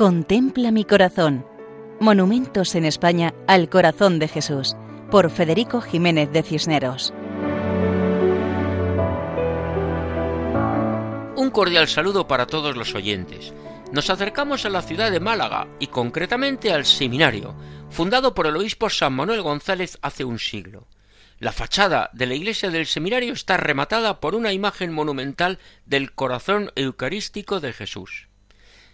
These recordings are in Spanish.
Contempla mi corazón. Monumentos en España al corazón de Jesús, por Federico Jiménez de Cisneros. Un cordial saludo para todos los oyentes. Nos acercamos a la ciudad de Málaga y concretamente al seminario, fundado por el obispo San Manuel González hace un siglo. La fachada de la iglesia del seminario está rematada por una imagen monumental del corazón eucarístico de Jesús.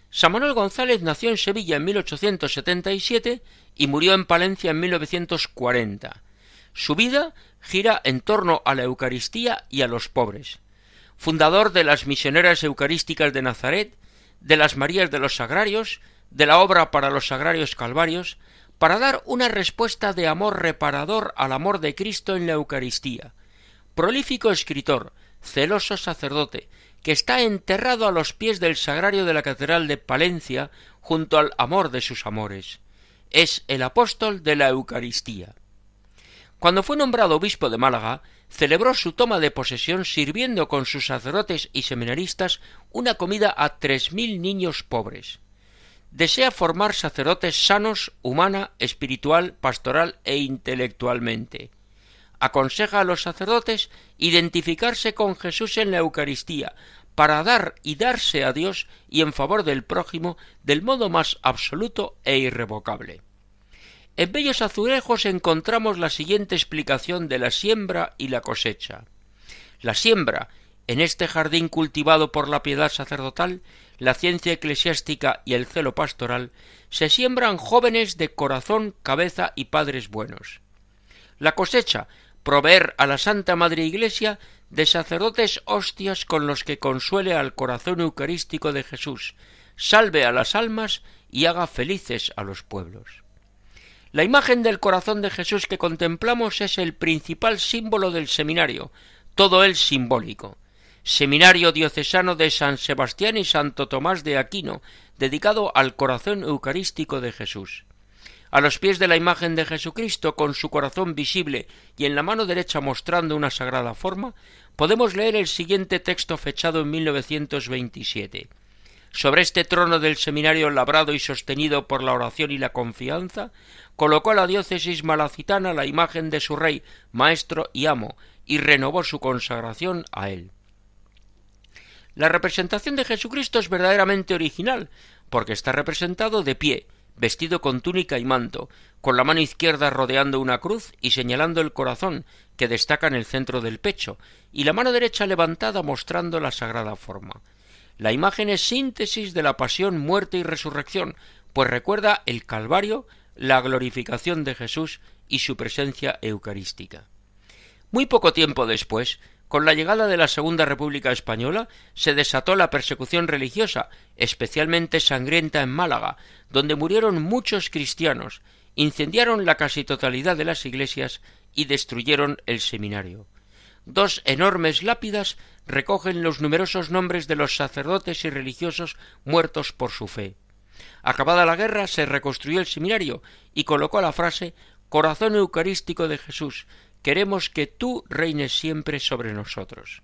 San Manuel González nació en Sevilla en 1877 y murió en Palencia en 1940. Su vida gira en torno a la Eucaristía y a los pobres. Fundador de las Misioneras Eucarísticas de Nazaret, de las Marías de los Sagrarios, de la obra para los Sagrarios Calvarios, para dar una respuesta de amor reparador al amor de Cristo en la Eucaristía. Prolífico escritor, celoso sacerdote, que está enterrado a los pies del sagrario de la Catedral de Palencia junto al amor de sus amores. Es el apóstol de la Eucaristía. Cuando fue nombrado obispo de Málaga, celebró su toma de posesión sirviendo con sus sacerdotes y seminaristas una comida a tres mil niños pobres. Desea formar sacerdotes sanos humana, espiritual, pastoral e intelectualmente aconseja a los sacerdotes identificarse con Jesús en la Eucaristía, para dar y darse a Dios y en favor del prójimo del modo más absoluto e irrevocable. En Bellos Azulejos encontramos la siguiente explicación de la siembra y la cosecha. La siembra, en este jardín cultivado por la piedad sacerdotal, la ciencia eclesiástica y el celo pastoral, se siembran jóvenes de corazón, cabeza y padres buenos. La cosecha, proveer a la Santa Madre Iglesia de sacerdotes hostias con los que consuele al corazón eucarístico de Jesús, salve a las almas y haga felices a los pueblos. La imagen del corazón de Jesús que contemplamos es el principal símbolo del seminario, todo él simbólico. Seminario diocesano de San Sebastián y Santo Tomás de Aquino, dedicado al corazón eucarístico de Jesús. A los pies de la imagen de Jesucristo, con su corazón visible y en la mano derecha mostrando una sagrada forma, podemos leer el siguiente texto fechado en 1927. Sobre este trono del seminario labrado y sostenido por la oración y la confianza, colocó la diócesis malacitana la imagen de su rey, maestro y amo, y renovó su consagración a él. La representación de Jesucristo es verdaderamente original, porque está representado de pie, vestido con túnica y manto, con la mano izquierda rodeando una cruz y señalando el corazón, que destaca en el centro del pecho, y la mano derecha levantada mostrando la sagrada forma. La imagen es síntesis de la pasión, muerte y resurrección, pues recuerda el Calvario, la glorificación de Jesús y su presencia eucarística. Muy poco tiempo después, con la llegada de la Segunda República Española se desató la persecución religiosa, especialmente sangrienta en Málaga, donde murieron muchos cristianos, incendiaron la casi totalidad de las iglesias y destruyeron el seminario. Dos enormes lápidas recogen los numerosos nombres de los sacerdotes y religiosos muertos por su fe. Acabada la guerra se reconstruyó el seminario y colocó la frase Corazón Eucarístico de Jesús, queremos que tú reines siempre sobre nosotros.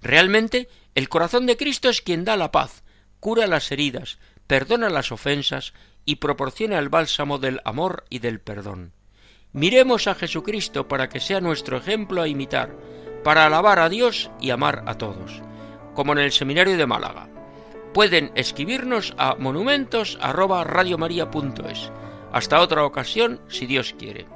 Realmente, el corazón de Cristo es quien da la paz, cura las heridas, perdona las ofensas y proporciona el bálsamo del amor y del perdón. Miremos a Jesucristo para que sea nuestro ejemplo a imitar, para alabar a Dios y amar a todos, como en el seminario de Málaga. Pueden escribirnos a monumentos@radiomaria.es. Hasta otra ocasión, si Dios quiere.